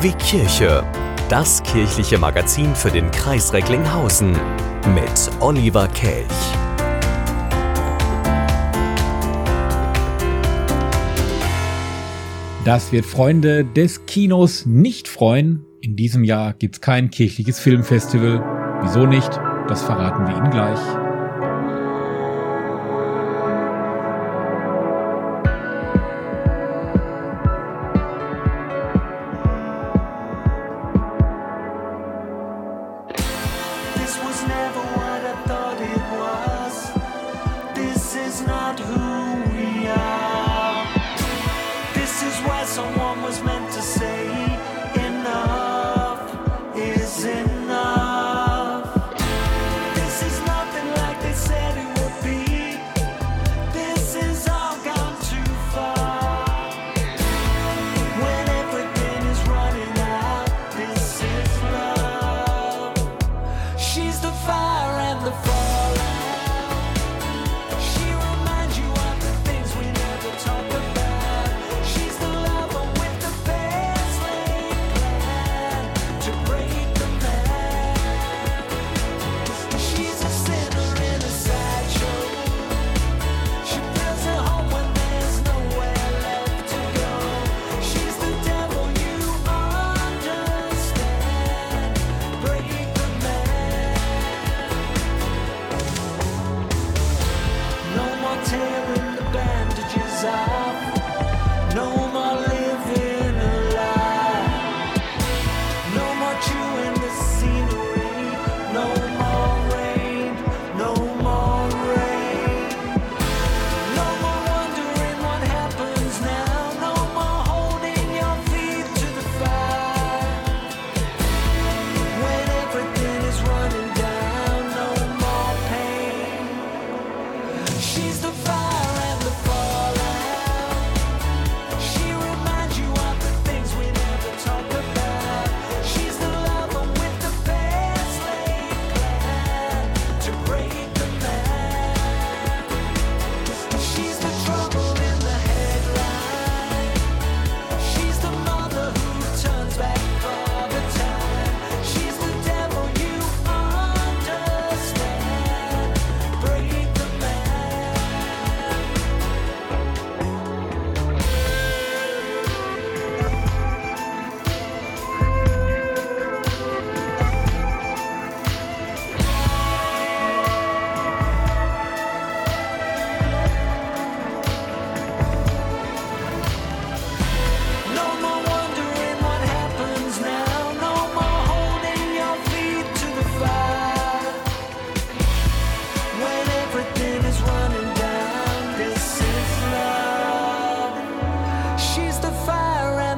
Wie Kirche. Das kirchliche Magazin für den Kreis Recklinghausen mit Oliver Kelch. Das wird Freunde des Kinos nicht freuen. In diesem Jahr gibt's kein kirchliches Filmfestival. Wieso nicht? Das verraten wir Ihnen gleich.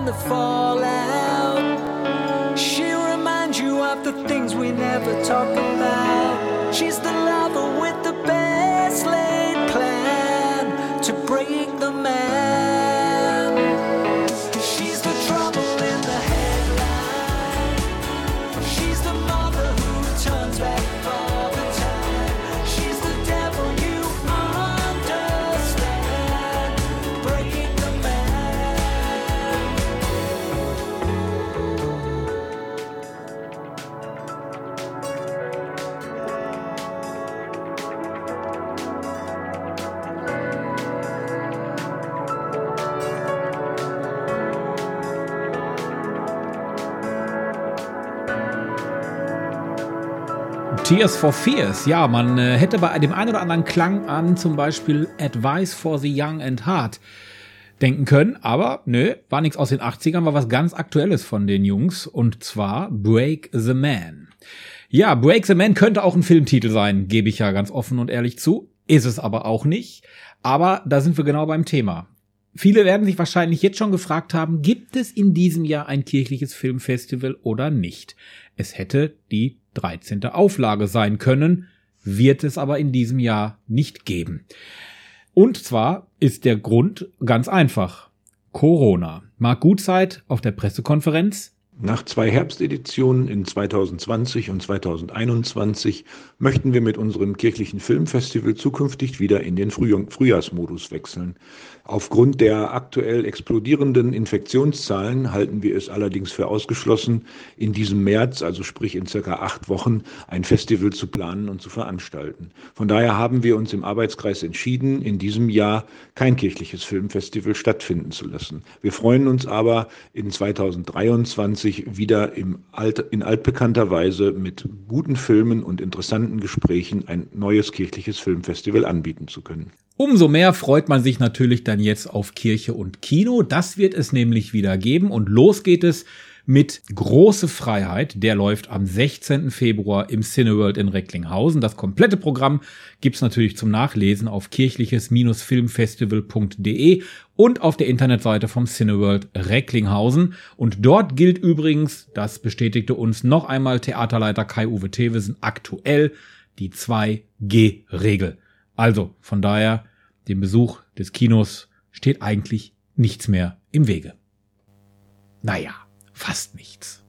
The fallout. She reminds you of the things we never talk about. She's the Tears for Fears. Ja, man äh, hätte bei dem einen oder anderen Klang an zum Beispiel Advice for the Young and Hard denken können, aber nö, war nichts aus den 80ern, war was ganz Aktuelles von den Jungs und zwar Break the Man. Ja, Break the Man könnte auch ein Filmtitel sein, gebe ich ja ganz offen und ehrlich zu. Ist es aber auch nicht. Aber da sind wir genau beim Thema. Viele werden sich wahrscheinlich jetzt schon gefragt haben, gibt es in diesem Jahr ein kirchliches Filmfestival oder nicht? Es hätte die 13. Auflage sein können, wird es aber in diesem Jahr nicht geben. Und zwar ist der Grund ganz einfach. Corona. Marc Gutzeit auf der Pressekonferenz Nach zwei Herbsteditionen in 2020 und 2021 möchten wir mit unserem kirchlichen Filmfestival zukünftig wieder in den Früh Frühjahrsmodus wechseln. Aufgrund der aktuell explodierenden Infektionszahlen halten wir es allerdings für ausgeschlossen, in diesem März, also sprich in circa acht Wochen, ein Festival zu planen und zu veranstalten. Von daher haben wir uns im Arbeitskreis entschieden, in diesem Jahr kein kirchliches Filmfestival stattfinden zu lassen. Wir freuen uns aber in 2023 wieder im Alt, in altbekannter Weise mit guten Filmen und interessanten Gesprächen ein neues kirchliches Filmfestival anbieten zu können. Umso mehr freut man sich natürlich dann jetzt auf Kirche und Kino. Das wird es nämlich wieder geben. Und los geht es mit Große Freiheit. Der läuft am 16. Februar im Cineworld in Recklinghausen. Das komplette Programm gibt's natürlich zum Nachlesen auf kirchliches-filmfestival.de und auf der Internetseite vom Cineworld Recklinghausen. Und dort gilt übrigens, das bestätigte uns noch einmal Theaterleiter Kai-Uwe Thewesen aktuell, die 2G-Regel. Also von daher, dem Besuch des Kinos steht eigentlich nichts mehr im Wege. Naja, fast nichts.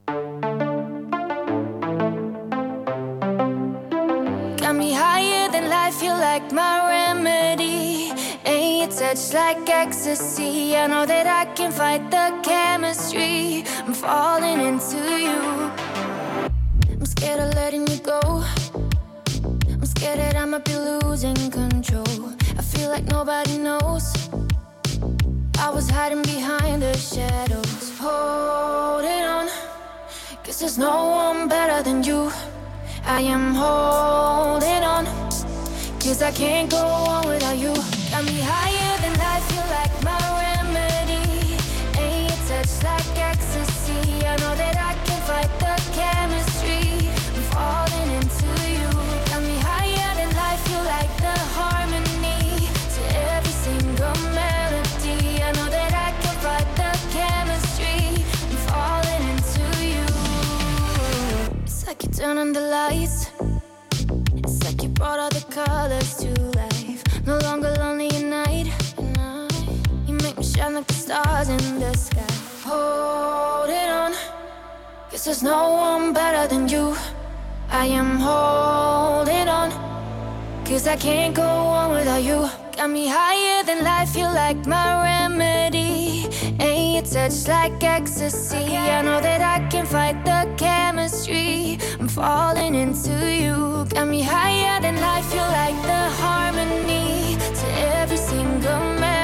Got me higher than life, you like my remedy. Ain't your touch like ecstasy. I know that I can fight the chemistry. I'm falling into you. I'm scared of letting you go. I'm scared that I might be losing control. I feel like nobody knows. I was hiding behind the shadows, holding on. Cause there's no one better than you. I am holding on. Cause I can't go on without you. Got me higher than life, you like turn on the lights. It's like you brought all the colors to life. No longer lonely at night. You make me shine like the stars in the sky. Holding on. Cause there's no one better than you. I am holding on. Cause I can't go on without you. Got me higher than life, you like my remedy. Ain't your touch like ecstasy. I know that I can fight the chemistry. Falling into you. Got me higher than life, you like the harmony to every single melody.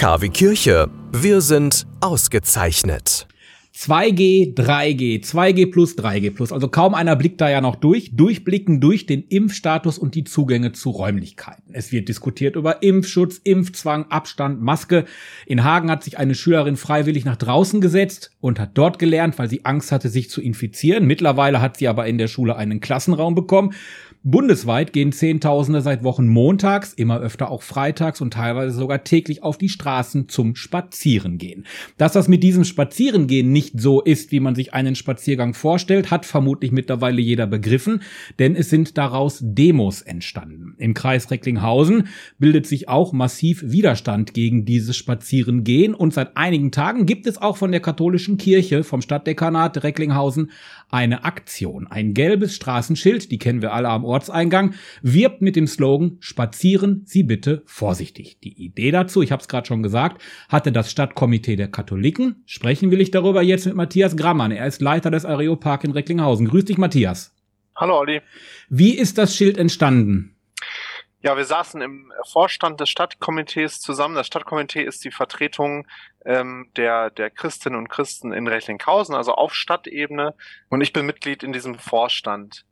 KW Kirche. Wir sind ausgezeichnet. 2G, 3G, 2G plus, 3G plus. Also kaum einer blickt da ja noch durch. Durchblicken durch den Impfstatus und die Zugänge zu Räumlichkeiten. Es wird diskutiert über Impfschutz, Impfzwang, Abstand, Maske. In Hagen hat sich eine Schülerin freiwillig nach draußen gesetzt und hat dort gelernt, weil sie Angst hatte, sich zu infizieren. Mittlerweile hat sie aber in der Schule einen Klassenraum bekommen. Bundesweit gehen Zehntausende seit Wochen montags, immer öfter auch freitags und teilweise sogar täglich auf die Straßen zum Spazierengehen. Dass das mit diesem Spazierengehen nicht so ist, wie man sich einen Spaziergang vorstellt, hat vermutlich mittlerweile jeder begriffen, denn es sind daraus Demos entstanden. Im Kreis Recklinghausen bildet sich auch massiv Widerstand gegen dieses Spazierengehen und seit einigen Tagen gibt es auch von der katholischen Kirche, vom Stadtdekanat Recklinghausen, eine Aktion. Ein gelbes Straßenschild, die kennen wir alle am Ortseingang, wirbt mit dem Slogan Spazieren Sie bitte vorsichtig. Die Idee dazu, ich habe es gerade schon gesagt, hatte das Stadtkomitee der Katholiken. Sprechen will ich darüber jetzt mit Matthias Grammann. Er ist Leiter des Areopark in Recklinghausen. Grüß dich, Matthias. Hallo Olli. Wie ist das Schild entstanden? Ja, wir saßen im Vorstand des Stadtkomitees zusammen. Das Stadtkomitee ist die Vertretung ähm, der, der Christinnen und Christen in Recklinghausen, also auf Stadtebene. Und ich bin Mitglied in diesem Vorstand.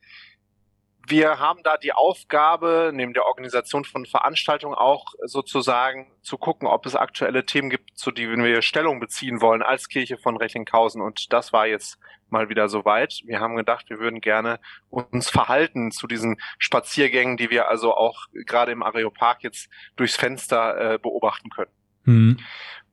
Wir haben da die Aufgabe, neben der Organisation von Veranstaltungen auch sozusagen zu gucken, ob es aktuelle Themen gibt, zu denen wir Stellung beziehen wollen als Kirche von Recklinghausen. Und das war jetzt mal wieder soweit. Wir haben gedacht, wir würden gerne uns verhalten zu diesen Spaziergängen, die wir also auch gerade im Areopark jetzt durchs Fenster äh, beobachten können. Hm.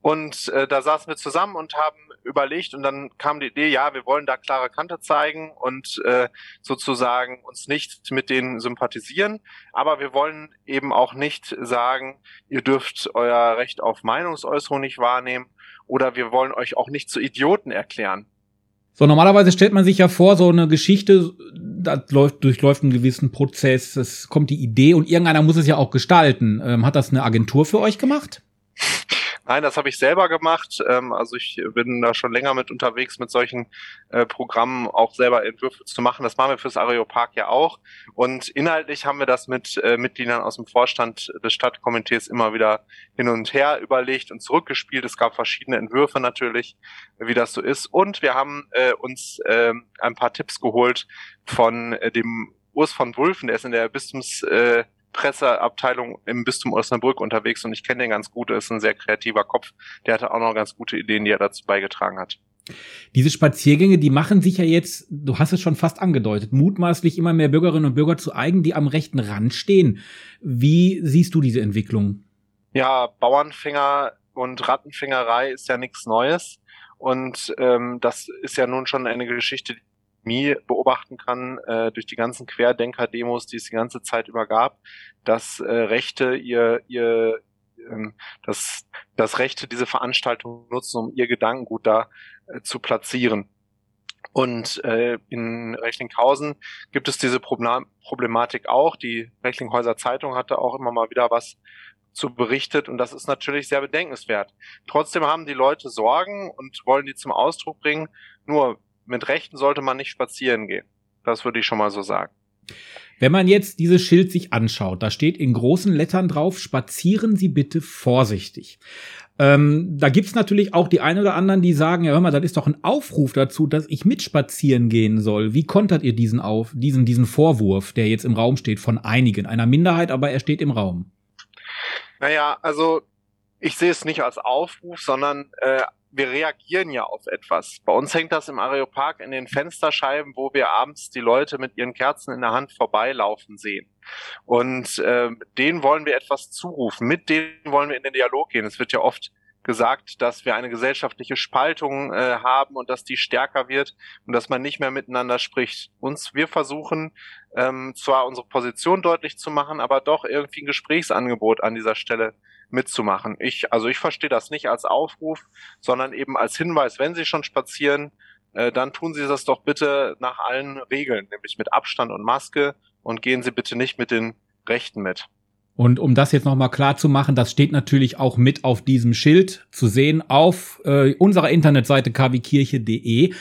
Und äh, da saßen wir zusammen und haben überlegt und dann kam die Idee, ja, wir wollen da klare Kante zeigen und äh, sozusagen uns nicht mit denen sympathisieren, aber wir wollen eben auch nicht sagen, ihr dürft euer Recht auf Meinungsäußerung nicht wahrnehmen oder wir wollen euch auch nicht zu Idioten erklären. So, normalerweise stellt man sich ja vor, so eine Geschichte, da läuft, durchläuft einen gewissen Prozess, es kommt die Idee und irgendeiner muss es ja auch gestalten. Ähm, hat das eine Agentur für euch gemacht? Nein, das habe ich selber gemacht. Ähm, also ich bin da schon länger mit unterwegs, mit solchen äh, Programmen auch selber Entwürfe zu machen. Das machen wir fürs Areopark ja auch. Und inhaltlich haben wir das mit äh, Mitgliedern aus dem Vorstand des Stadtkomitees immer wieder hin und her überlegt und zurückgespielt. Es gab verschiedene Entwürfe natürlich, wie das so ist. Und wir haben äh, uns äh, ein paar Tipps geholt von äh, dem Urs von Wulfen, der ist in der Bistums äh, Presseabteilung im Bistum Osnabrück unterwegs und ich kenne den ganz gut, er ist ein sehr kreativer Kopf. Der hatte auch noch ganz gute Ideen, die er dazu beigetragen hat. Diese Spaziergänge, die machen sich ja jetzt, du hast es schon fast angedeutet, mutmaßlich immer mehr Bürgerinnen und Bürger zu eigen, die am rechten Rand stehen. Wie siehst du diese Entwicklung? Ja, Bauernfänger und Rattenfängerei ist ja nichts Neues. Und ähm, das ist ja nun schon eine Geschichte, Pandemie beobachten kann, äh, durch die ganzen Querdenker-Demos, die es die ganze Zeit über gab, dass äh, Rechte ihr, ihr ähm, dass, dass Rechte diese Veranstaltung nutzen, um ihr Gedankengut da äh, zu platzieren. Und äh, in Recklinghausen gibt es diese Problematik auch. Die Recklinghäuser Zeitung hatte auch immer mal wieder was zu berichtet und das ist natürlich sehr bedenkenswert. Trotzdem haben die Leute Sorgen und wollen die zum Ausdruck bringen. Nur mit Rechten sollte man nicht spazieren gehen. Das würde ich schon mal so sagen. Wenn man jetzt dieses Schild sich anschaut, da steht in großen Lettern drauf, spazieren Sie bitte vorsichtig. Ähm, da gibt's natürlich auch die einen oder anderen, die sagen, ja hör mal, das ist doch ein Aufruf dazu, dass ich mitspazieren gehen soll. Wie kontert ihr diesen auf, diesen, diesen Vorwurf, der jetzt im Raum steht von einigen, einer Minderheit, aber er steht im Raum? Naja, also ich sehe es nicht als Aufruf, sondern äh, wir reagieren ja auf etwas. Bei uns hängt das im Areopark in den Fensterscheiben, wo wir abends die Leute mit ihren Kerzen in der Hand vorbeilaufen sehen. Und äh, denen wollen wir etwas zurufen, mit denen wollen wir in den Dialog gehen. Es wird ja oft gesagt, dass wir eine gesellschaftliche Spaltung äh, haben und dass die stärker wird und dass man nicht mehr miteinander spricht. Uns, wir versuchen ähm, zwar unsere Position deutlich zu machen, aber doch irgendwie ein Gesprächsangebot an dieser Stelle mitzumachen. Ich, also ich verstehe das nicht als Aufruf, sondern eben als Hinweis, wenn Sie schon spazieren, äh, dann tun Sie das doch bitte nach allen Regeln, nämlich mit Abstand und Maske und gehen Sie bitte nicht mit den Rechten mit. Und um das jetzt nochmal klar zu machen, das steht natürlich auch mit auf diesem Schild zu sehen auf äh, unserer Internetseite kwkirche.de.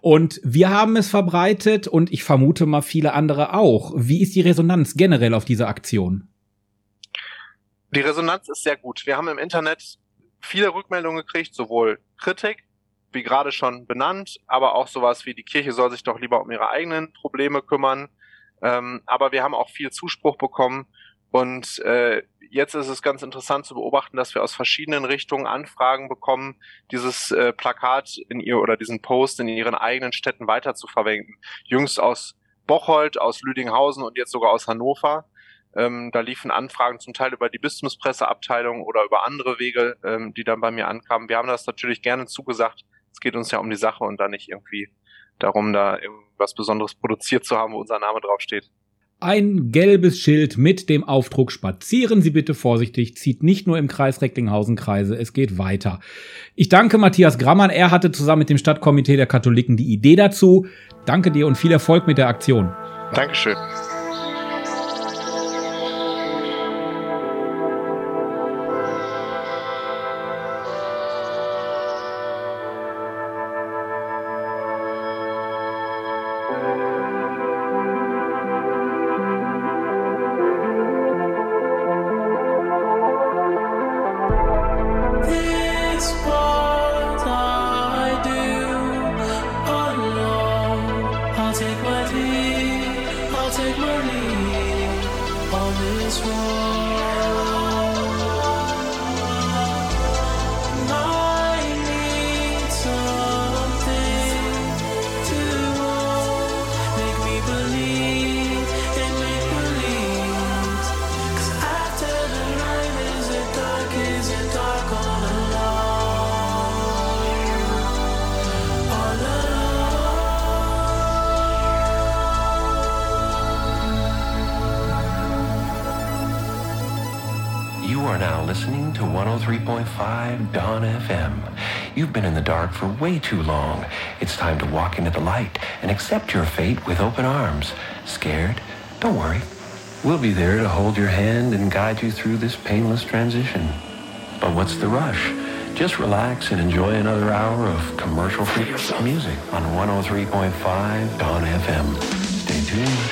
Und wir haben es verbreitet und ich vermute mal viele andere auch. Wie ist die Resonanz generell auf diese Aktion? Die Resonanz ist sehr gut. Wir haben im Internet viele Rückmeldungen gekriegt, sowohl Kritik, wie gerade schon benannt, aber auch sowas wie die Kirche soll sich doch lieber um ihre eigenen Probleme kümmern. Ähm, aber wir haben auch viel Zuspruch bekommen und äh, jetzt ist es ganz interessant zu beobachten, dass wir aus verschiedenen Richtungen Anfragen bekommen, dieses äh, Plakat in ihr oder diesen Post in ihren eigenen Städten weiter zu verwenden. Jüngst aus Bocholt, aus Lüdinghausen und jetzt sogar aus Hannover. Ähm, da liefen Anfragen zum Teil über die Bistumspresseabteilung oder über andere Wege, ähm, die dann bei mir ankamen. Wir haben das natürlich gerne zugesagt. Es geht uns ja um die Sache und da nicht irgendwie darum, da irgendwas Besonderes produziert zu haben, wo unser Name draufsteht. Ein gelbes Schild mit dem Aufdruck Spazieren Sie bitte vorsichtig, zieht nicht nur im Kreis Recklinghausen Kreise, es geht weiter. Ich danke Matthias Grammann, er hatte zusammen mit dem Stadtkomitee der Katholiken die Idee dazu. Danke dir und viel Erfolg mit der Aktion. Dankeschön. 103.5 Dawn FM. You've been in the dark for way too long. It's time to walk into the light and accept your fate with open arms. Scared? Don't worry. We'll be there to hold your hand and guide you through this painless transition. But what's the rush? Just relax and enjoy another hour of commercial-free music on 103.5 Dawn FM. Stay tuned.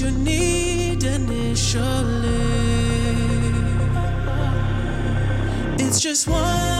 You need initially. It's just one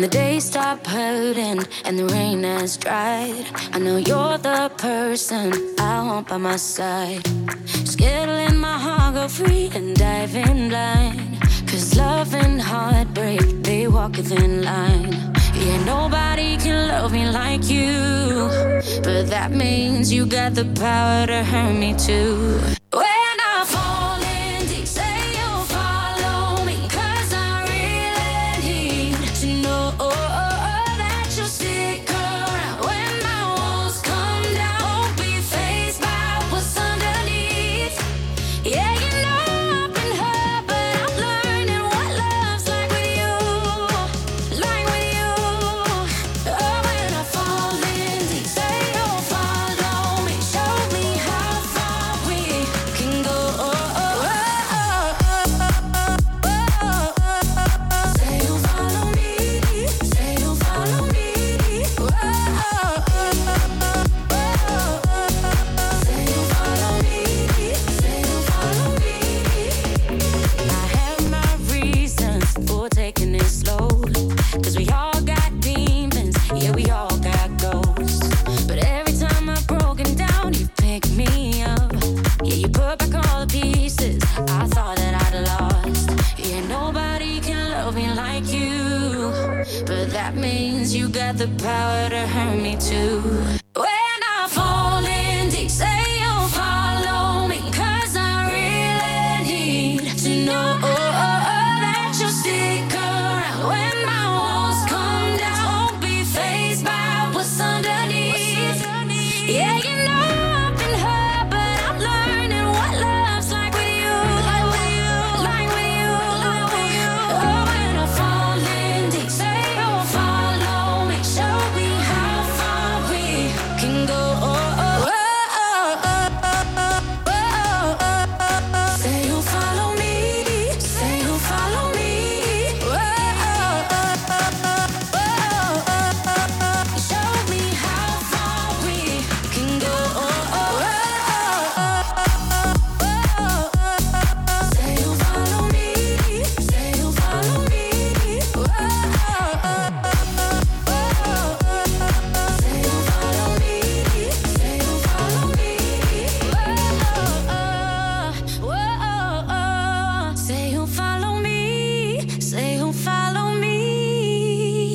when the days stop hurting and the rain has dried, I know you're the person I want by my side. To my heart go free and dive in blind. Cause love and heartbreak, they walk a thin line. Yeah, nobody can love me like you. But that means you got the power to hurt me too.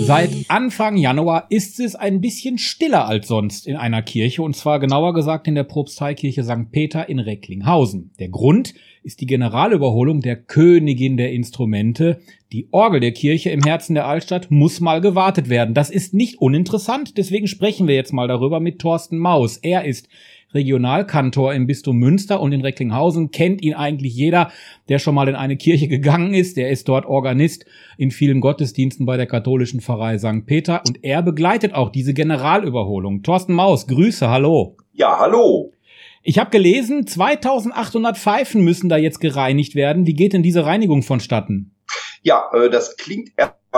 Seit Anfang Januar ist es ein bisschen stiller als sonst in einer Kirche und zwar genauer gesagt in der Propsteikirche St. Peter in Recklinghausen. Der Grund ist die Generalüberholung der Königin der Instrumente. Die Orgel der Kirche im Herzen der Altstadt muss mal gewartet werden. Das ist nicht uninteressant, deswegen sprechen wir jetzt mal darüber mit Thorsten Maus. Er ist Regionalkantor im Bistum Münster und in Recklinghausen kennt ihn eigentlich jeder, der schon mal in eine Kirche gegangen ist. Der ist dort Organist in vielen Gottesdiensten bei der katholischen Pfarrei St. Peter und er begleitet auch diese Generalüberholung. Thorsten Maus, Grüße, hallo. Ja, hallo. Ich habe gelesen, 2800 Pfeifen müssen da jetzt gereinigt werden. Wie geht denn diese Reinigung vonstatten? Ja, äh, das klingt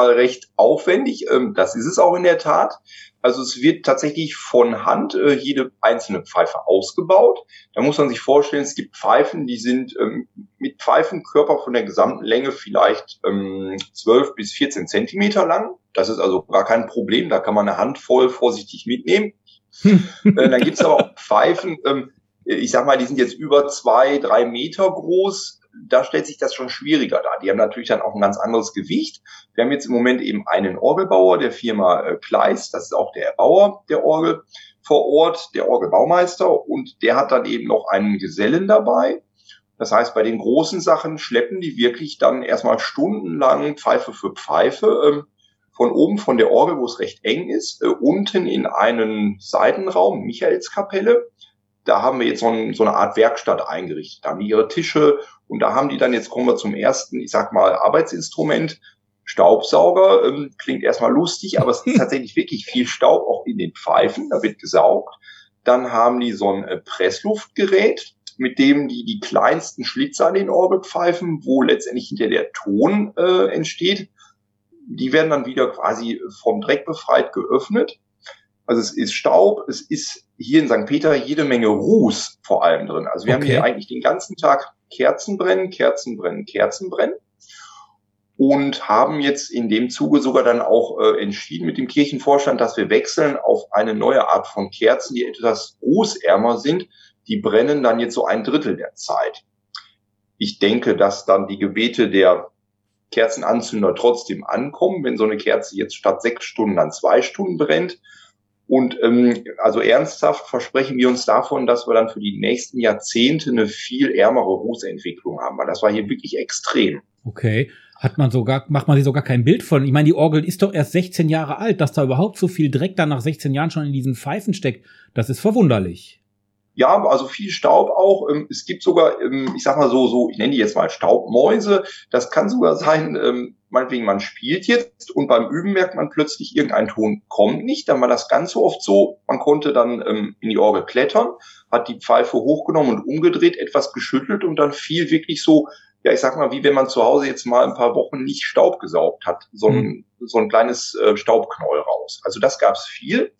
recht aufwendig. Ähm, das ist es auch in der Tat. Also es wird tatsächlich von Hand äh, jede einzelne Pfeife ausgebaut. Da muss man sich vorstellen, es gibt Pfeifen, die sind ähm, mit Pfeifenkörper von der gesamten Länge vielleicht ähm, 12 bis 14 Zentimeter lang. Das ist also gar kein Problem. Da kann man eine Handvoll vorsichtig mitnehmen. äh, dann gibt es aber auch Pfeifen, ähm, ich sag mal, die sind jetzt über zwei, drei Meter groß. Da stellt sich das schon schwieriger dar. Die haben natürlich dann auch ein ganz anderes Gewicht. Wir haben jetzt im Moment eben einen Orgelbauer der Firma äh, Kleist, das ist auch der Bauer der Orgel vor Ort, der Orgelbaumeister, und der hat dann eben noch einen Gesellen dabei. Das heißt, bei den großen Sachen schleppen die wirklich dann erstmal stundenlang Pfeife für Pfeife ähm, von oben von der Orgel, wo es recht eng ist, äh, unten in einen Seitenraum, Michaelskapelle. Da haben wir jetzt so, ein, so eine Art Werkstatt eingerichtet. Da haben die ihre Tische und da haben die dann, jetzt kommen wir zum ersten, ich sag mal, Arbeitsinstrument, Staubsauger. Ähm, klingt erstmal lustig, aber es ist tatsächlich wirklich viel Staub auch in den Pfeifen. Da wird gesaugt. Dann haben die so ein äh, Pressluftgerät, mit dem die die kleinsten Schlitze an den Orgelpfeifen, wo letztendlich hinter der Ton äh, entsteht, die werden dann wieder quasi vom Dreck befreit geöffnet. Also es ist Staub, es ist hier in St. Peter jede Menge Ruß vor allem drin. Also wir haben Okay. hier eigentlich den ganzen Tag Kerzen brennen, Kerzen brennen, Kerzen brennen und haben jetzt in dem Zuge sogar dann auch äh, entschieden mit dem Kirchenvorstand, dass wir wechseln auf eine neue Art von Kerzen, die etwas rußärmer sind. Die brennen dann jetzt so ein Drittel der Zeit. Ich denke, dass dann die Gebete der Kerzenanzünder trotzdem ankommen, wenn so eine Kerze jetzt statt sechs Stunden dann zwei Stunden brennt. Und ähm, also ernsthaft versprechen wir uns davon, dass wir dann für die nächsten Jahrzehnte eine viel ärmere Rußentwicklung haben, weil das war hier wirklich extrem. Okay. Hat man sogar, macht man sich sogar kein Bild von. Ich meine, die Orgel ist doch erst 16 Jahre alt, dass da überhaupt so viel Dreck dann nach 16 Jahren schon in diesen Pfeifen steckt. Das ist verwunderlich. Ja, also viel Staub auch. Ähm, Es gibt sogar, ähm, ich sag mal so, so, ich nenne die jetzt mal Staubmäuse. Das kann sogar sein, ähm, meinetwegen man spielt jetzt und beim Üben merkt man plötzlich, irgendein Ton kommt nicht. Dann war das ganz so oft so, man konnte dann ähm, in die Orgel klettern, hat die Pfeife hochgenommen und umgedreht, etwas geschüttelt und dann fiel wirklich so, ja, ich sag mal, wie wenn man zu Hause jetzt mal ein paar Wochen nicht Staub gesaugt hat, so ein, so ein kleines äh, Staubknäuel raus. Also das gab's viel.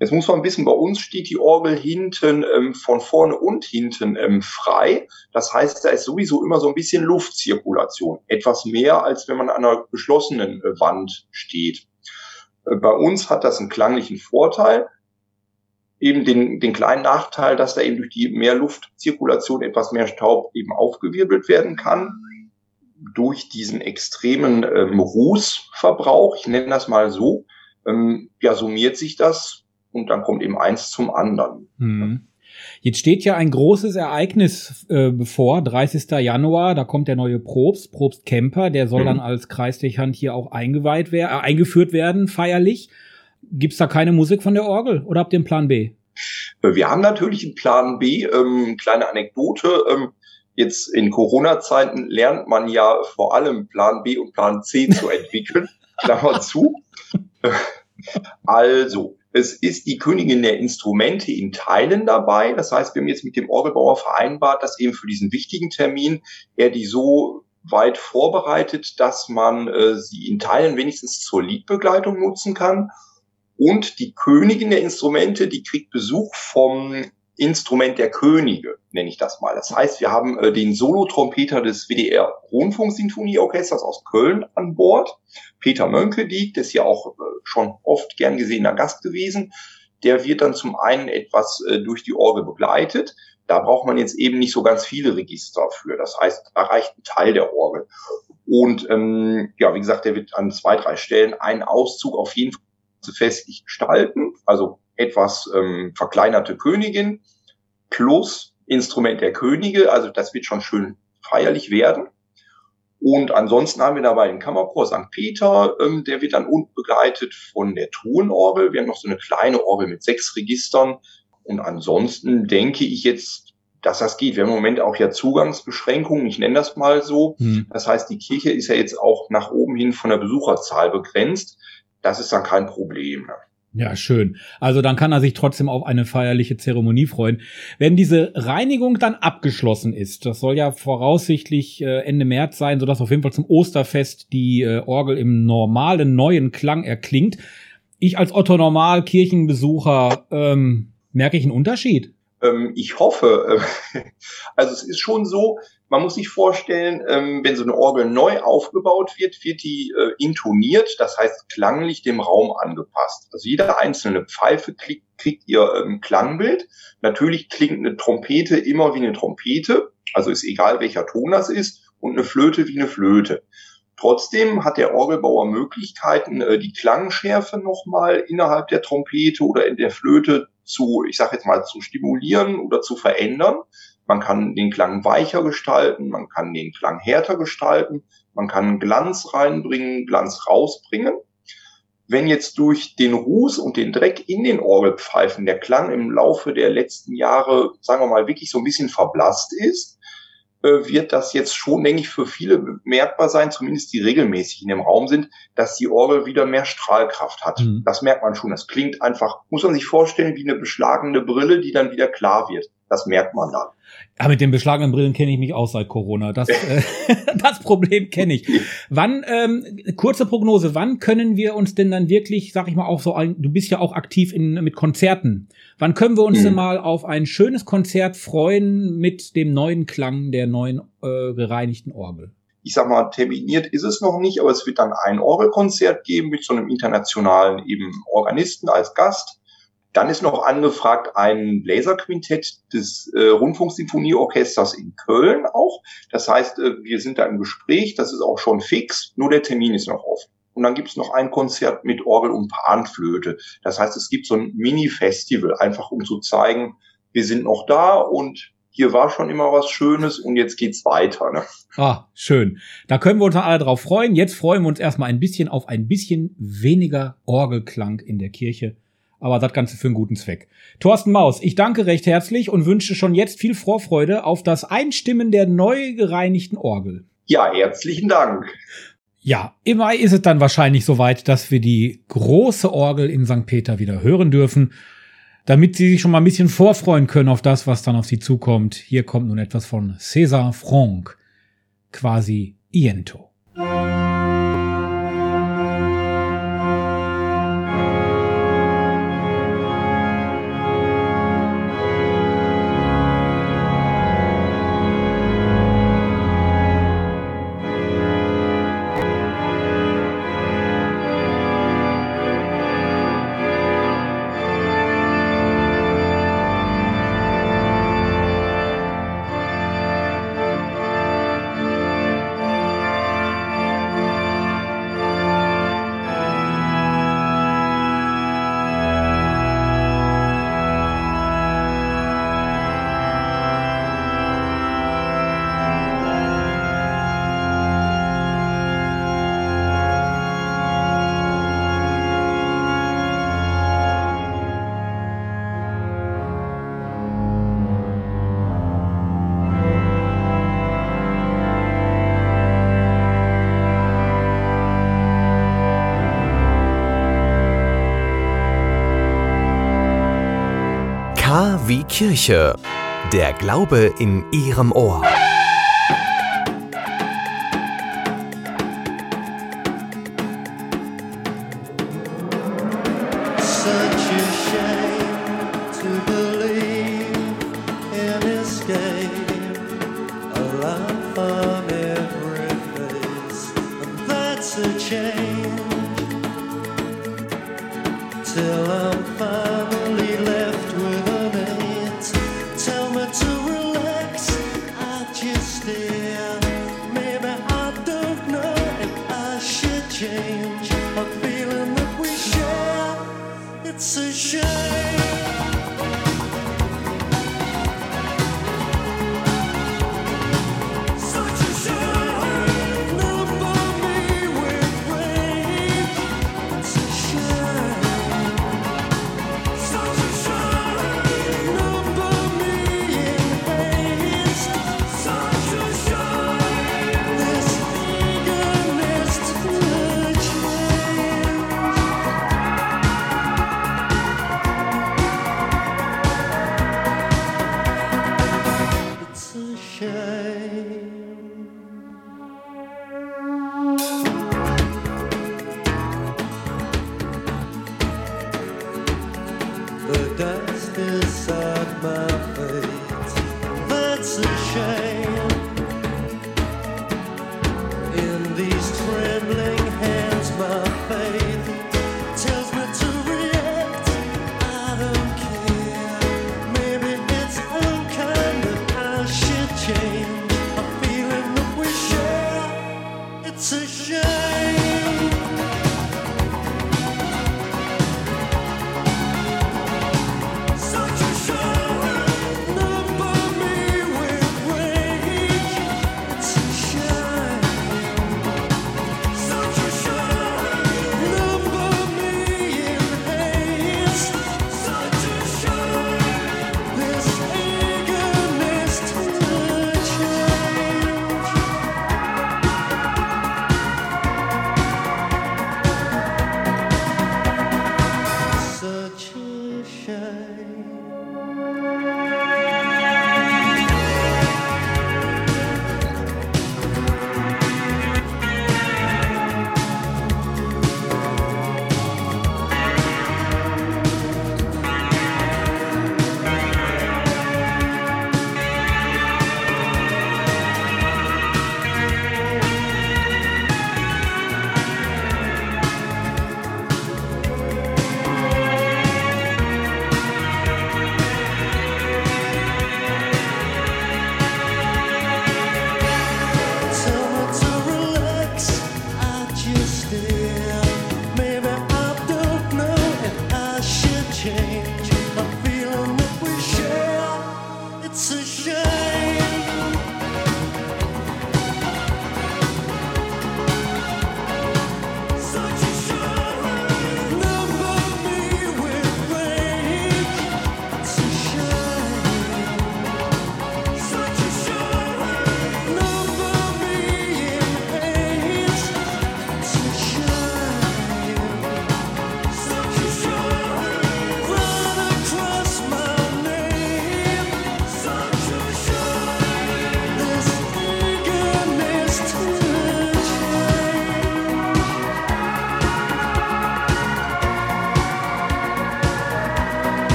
Jetzt muss man wissen, bei uns steht die Orgel hinten ähm, von vorne und hinten ähm, frei. Das heißt, da ist sowieso immer so ein bisschen Luftzirkulation. Etwas mehr, als wenn man an einer geschlossenen äh, Wand steht. Äh, bei uns hat das einen klanglichen Vorteil. Eben den, den kleinen Nachteil, dass da eben durch die mehr Luftzirkulation etwas mehr Staub eben aufgewirbelt werden kann. Durch diesen extremen ähm, Rußverbrauch, ich nenne das mal so, ähm, ja, summiert sich das und dann kommt eben eins zum anderen. Hm. Jetzt steht ja ein großes Ereignis äh, bevor, 30. Januar, da kommt der neue Probst, Probst Kemper, der soll Mhm. dann als Kreisdechant hier auch eingeweiht werden, äh, eingeführt werden, feierlich. Gibt's da keine Musik von der Orgel oder habt ihr einen Plan B? Äh, Wir haben natürlich einen Plan B. Ähm, kleine Anekdote. Ähm, jetzt in Corona-Zeiten lernt man ja vor allem Plan B und Plan C zu entwickeln. Klammer zu. Äh, Also, es ist die Königin der Instrumente in Teilen dabei. Das heißt, wir haben jetzt mit dem Orgelbauer vereinbart, dass eben für diesen wichtigen Termin er die so weit vorbereitet, dass man äh, sie in Teilen wenigstens zur Liedbegleitung nutzen kann. Und die Königin der Instrumente, die kriegt Besuch vom Instrument der Könige, nenne ich das mal. Das heißt, wir haben äh, den Solotrompeter des WDR Rundfunksinfonieorchesters aus Köln an Bord. Peter Mönkediek, der ist ja auch äh, schon oft gern gesehener Gast gewesen. Der wird dann zum einen etwas äh, durch die Orgel begleitet. Da braucht man jetzt eben nicht so ganz viele Register für. Das heißt, da reicht ein Teil der Orgel. Und ähm, ja, wie gesagt, der wird an zwei, drei Stellen einen Auszug auf jeden Fall festlich gestalten. Also etwas ähm, verkleinerte Königin plus Instrument der Könige. Also das wird schon schön feierlich werden. Und ansonsten haben wir dabei den Kammerchor St. Peter, ähm, der wird dann unten begleitet von der Tonorgel. Wir haben noch so eine kleine Orgel mit sechs Registern. Und ansonsten denke ich jetzt, dass das geht. Wir haben im Moment auch ja Zugangsbeschränkungen, ich nenne das mal so. Hm. Das heißt, die Kirche ist ja jetzt auch nach oben hin von der Besucherzahl begrenzt. Das ist dann kein Problem. Ja, schön. Also dann kann er sich trotzdem auf eine feierliche Zeremonie freuen. Wenn diese Reinigung dann abgeschlossen ist, das soll ja voraussichtlich äh, Ende März sein, sodass auf jeden Fall zum Osterfest die äh, Orgel im normalen neuen Klang erklingt. Ich als Otto Normal Kirchenbesucher ähm, merke ich einen Unterschied. Ähm, ich hoffe, äh, also es ist schon so, man muss sich vorstellen, ähm, wenn so eine Orgel neu aufgebaut wird, wird die äh, intoniert, das heißt klanglich dem Raum angepasst. Also jede einzelne Pfeife kriegt, ihr ähm, Klangbild. Natürlich klingt eine Trompete immer wie eine Trompete, also ist egal welcher Ton das ist, und eine Flöte wie eine Flöte. Trotzdem hat der Orgelbauer Möglichkeiten, äh, die Klangschärfe nochmal innerhalb der Trompete oder in der Flöte zu, ich sage jetzt mal, zu stimulieren oder zu verändern. Man kann den Klang weicher gestalten, man kann den Klang härter gestalten, man kann Glanz reinbringen, Glanz rausbringen. Wenn jetzt durch den Ruß und den Dreck in den Orgelpfeifen der Klang im Laufe der letzten Jahre, sagen wir mal, wirklich so ein bisschen verblasst ist, äh, wird das jetzt schon, denke ich, für viele bemerkbar sein, zumindest die regelmäßig in dem Raum sind, dass die Orgel wieder mehr Strahlkraft hat. Mhm. Das merkt man schon. Das klingt einfach, muss man sich vorstellen, wie eine beschlagene Brille, die dann wieder klar wird. Das merkt man dann. Ja, mit den beschlagenen Brillen kenne ich mich aus seit Corona. Das, äh, das Problem kenne ich. Wann, ähm, kurze Prognose, wann können wir uns denn dann wirklich, sag ich mal, auch so ein, du bist ja auch aktiv in, mit Konzerten. Wann können wir uns Mhm. denn mal auf ein schönes Konzert freuen mit dem neuen Klang der neuen äh, gereinigten Orgel? ich sag mal, terminiert ist es noch nicht, aber es wird dann ein Orgelkonzert geben mit so einem internationalen eben Organisten als Gast. Dann ist noch angefragt ein Bläserquintett des äh, Rundfunksinfonieorchesters in Köln auch. Das heißt, äh, wir sind da im Gespräch, das ist auch schon fix, nur der Termin ist noch offen. Und dann gibt es noch ein Konzert mit Orgel und Panflöte. Das heißt, es gibt so ein Mini-Festival, einfach um zu zeigen, wir sind noch da und hier war schon immer was Schönes und jetzt geht's weiter. Ne? Ah, schön. Da können wir uns alle drauf freuen. Jetzt freuen wir uns erstmal ein bisschen auf ein bisschen weniger Orgelklang in der Kirche. Aber das Ganze für einen guten Zweck. Thorsten Maus, ich danke recht herzlich und wünsche schon jetzt viel Vorfreude auf das Einstimmen der neu gereinigten Orgel. Ja, herzlichen Dank. Ja, im Mai ist es dann wahrscheinlich soweit, dass wir die große Orgel in St. Peter wieder hören dürfen. Damit Sie sich schon mal ein bisschen vorfreuen können auf das, was dann auf Sie zukommt. Hier kommt nun etwas von César Franck. Quasi Iento. wie Kirche. Der Glaube in Ihrem Ohr.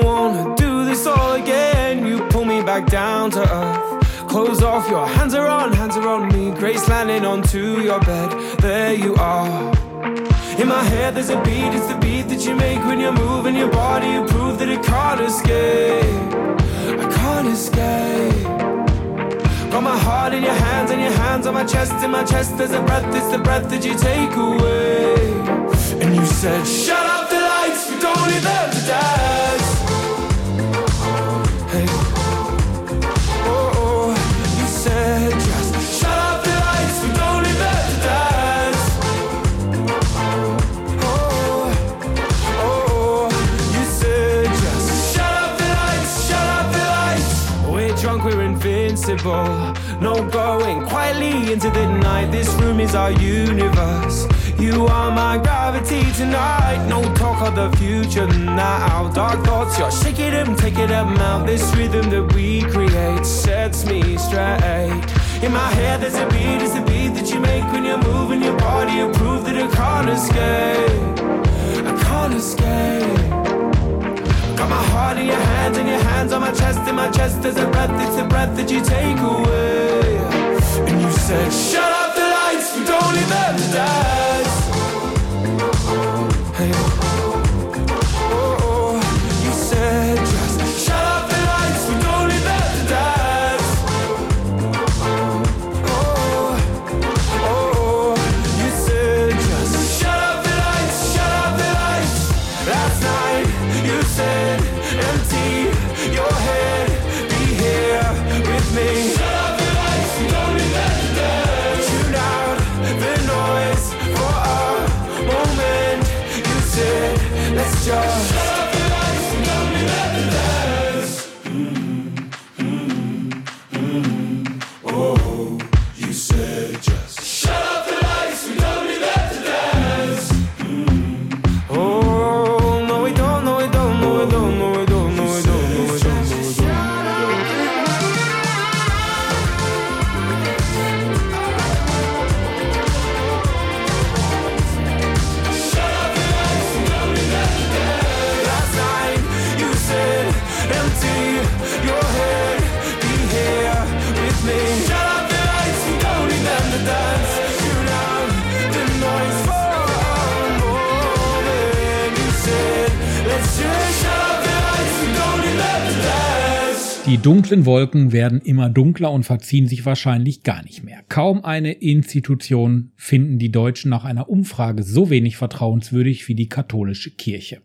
don't wanna do this all again. You pull me back down to earth. Clothes off, your hands are on, hands are on me. Grace landing onto your bed. There you are. In my head, there's a beat, it's the beat that you make when you're moving your body. You prove that it can't escape. I can't escape. Got my heart in your hands, and your hands on my chest. In my chest, there's a breath, it's the breath that you take away. And you said, Shut up, the lights, we don't need them to die. No going quietly into the night. This room is our universe. You are my gravity tonight. No talk of the future now. Dark thoughts, you're shaking them, taking them out. This rhythm that we create sets me straight. In my head, there's a beat, it's a beat that you make when you're moving your body. You prove that I can't escape. I can't escape. My heart in your hands and your hands on my chest. In my chest, there's a breath, it's the breath that you take away. And you said, Shut up the lights, we don't them dance. Hey. Dunklen Wolken werden immer dunkler und verziehen sich wahrscheinlich gar nicht mehr. Kaum eine Institution finden die Deutschen nach einer Umfrage so wenig vertrauenswürdig wie die katholische Kirche.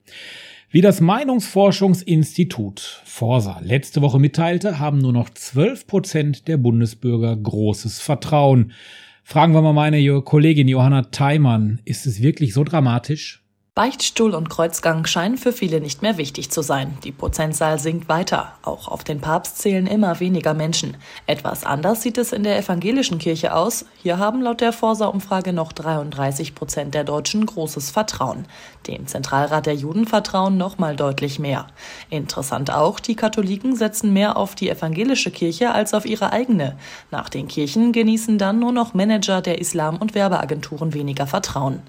Wie das Meinungsforschungsinstitut Forsa letzte Woche mitteilte, haben nur noch 12 Prozent der Bundesbürger großes Vertrauen. Fragen wir mal meine Kollegin Johanna Theimann, ist es wirklich so dramatisch? Beichtstuhl und Kreuzgang scheinen für viele nicht mehr wichtig zu sein. Die Prozentzahl sinkt weiter. Auch auf den Papst zählen immer weniger Menschen. Etwas anders sieht es in der evangelischen Kirche aus. Hier haben laut der Forsa-Umfrage noch 33 Prozent der Deutschen großes Vertrauen. Dem Zentralrat der Juden vertrauen noch mal deutlich mehr. Interessant auch, die Katholiken setzen mehr auf die evangelische Kirche als auf ihre eigene. Nach den Kirchen genießen dann nur noch Manager der Islam- und Werbeagenturen weniger Vertrauen.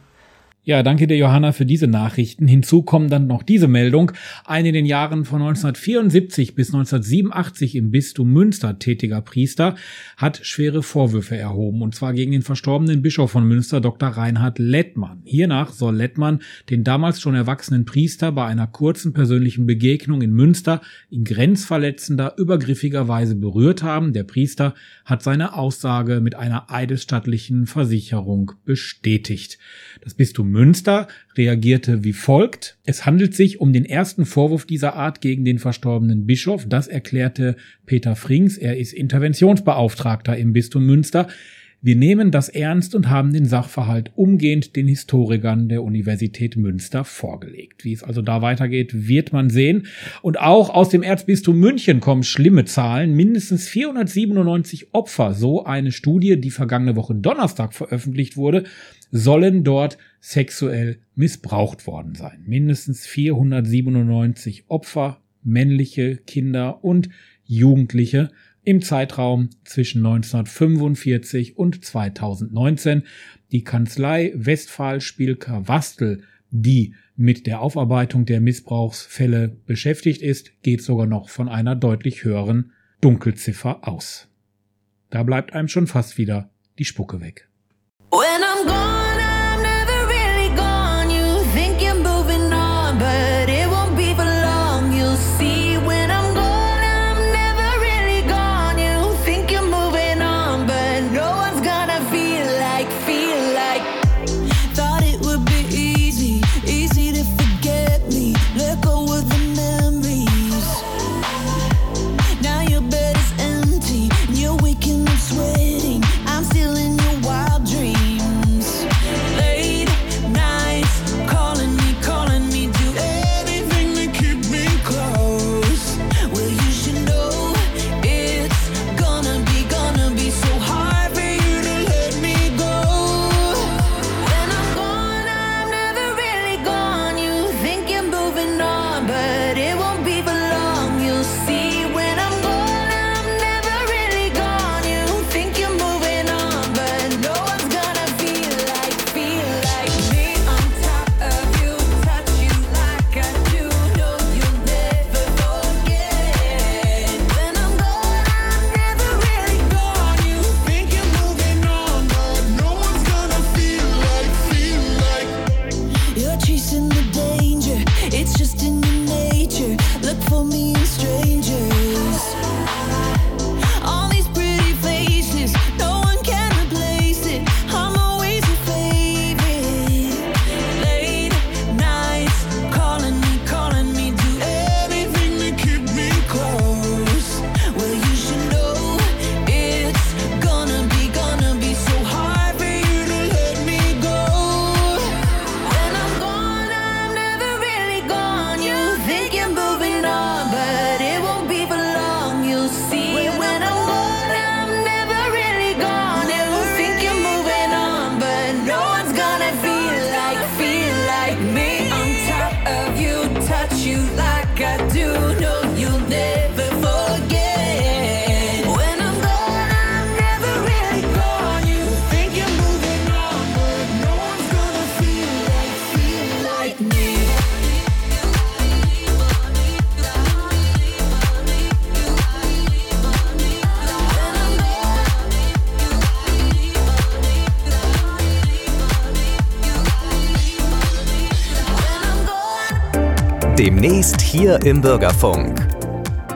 Ja, danke dir, Johanna, für diese Nachrichten. Hinzu kommen dann noch diese Meldung. Ein in den Jahren von 1974 bis 1987 im Bistum Münster tätiger Priester hat schwere Vorwürfe erhoben, und zwar gegen den verstorbenen Bischof von Münster, Dr. Reinhard Lettmann. Hiernach soll Lettmann den damals schon erwachsenen Priester bei einer kurzen persönlichen Begegnung in Münster in grenzverletzender, übergriffiger Weise berührt haben. Der Priester hat seine Aussage mit einer eidesstattlichen Versicherung bestätigt. Das Bistum Münster reagierte wie folgt. Es handelt sich um den ersten Vorwurf dieser Art gegen den verstorbenen Bischof. Das erklärte Peter Frings. Er ist Interventionsbeauftragter im Bistum Münster. Wir nehmen das ernst und haben den Sachverhalt umgehend den Historikern der Universität Münster vorgelegt. Wie es also da weitergeht, wird man sehen. Und auch aus dem Erzbistum München kommen schlimme Zahlen. Mindestens 497 Opfer, so eine Studie, die vergangene Woche Donnerstag veröffentlicht wurde, sollen dort sexuell missbraucht worden sein. Mindestens 497 Opfer, männliche Kinder und Jugendliche im Zeitraum zwischen 1945 und 2019. Die Kanzlei Westphal Spielker Wastel, die mit der Aufarbeitung der Missbrauchsfälle beschäftigt ist, geht sogar noch von einer deutlich höheren Dunkelziffer aus. Da bleibt einem schon fast wieder die Spucke weg. When Demnächst hier im Bürgerfunk.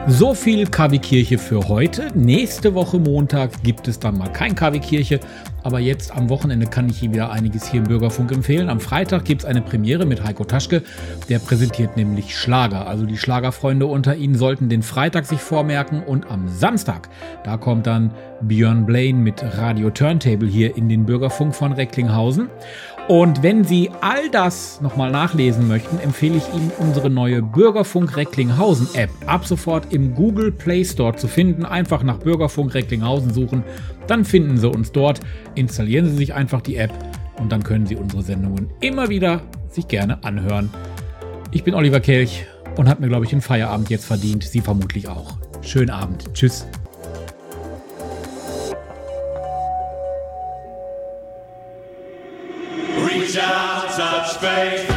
So viel KW-Kirche für heute. Nächste Woche Montag gibt es dann mal kein KW-Kirche. Aber jetzt am Wochenende kann ich Ihnen wieder einiges hier im Bürgerfunk empfehlen. Am Freitag gibt es eine Premiere mit Heiko Taschke. Der präsentiert nämlich Schlager. Also die Schlagerfreunde unter Ihnen sollten den Freitag sich vormerken. Und am Samstag, da kommt dann Björn Blaine mit Radio Turntable hier in den Bürgerfunk von Recklinghausen. Und wenn Sie all das nochmal nachlesen möchten, empfehle ich Ihnen unsere neue Bürgerfunk Recklinghausen App. Ab sofort im Google Play Store zu finden. Einfach nach Bürgerfunk Recklinghausen suchen. Dann finden Sie uns dort. Installieren Sie sich einfach die App und dann können Sie unsere Sendungen immer wieder sich gerne anhören. Ich bin Oliver Kelch und habe mir, glaube ich, den Feierabend jetzt verdient. Sie vermutlich auch. Schönen Abend. Tschüss. space.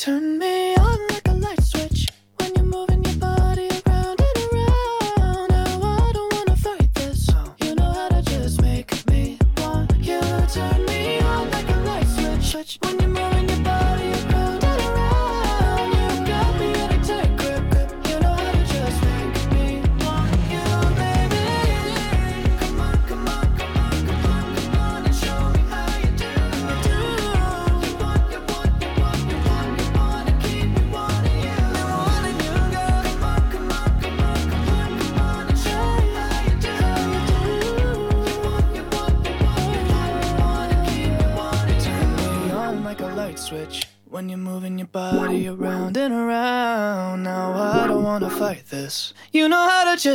turn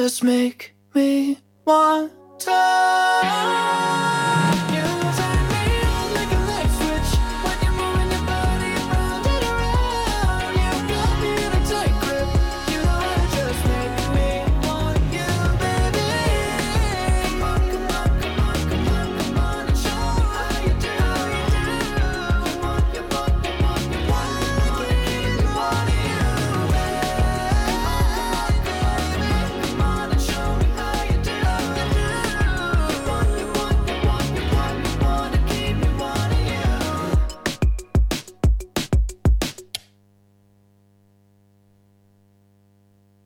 just make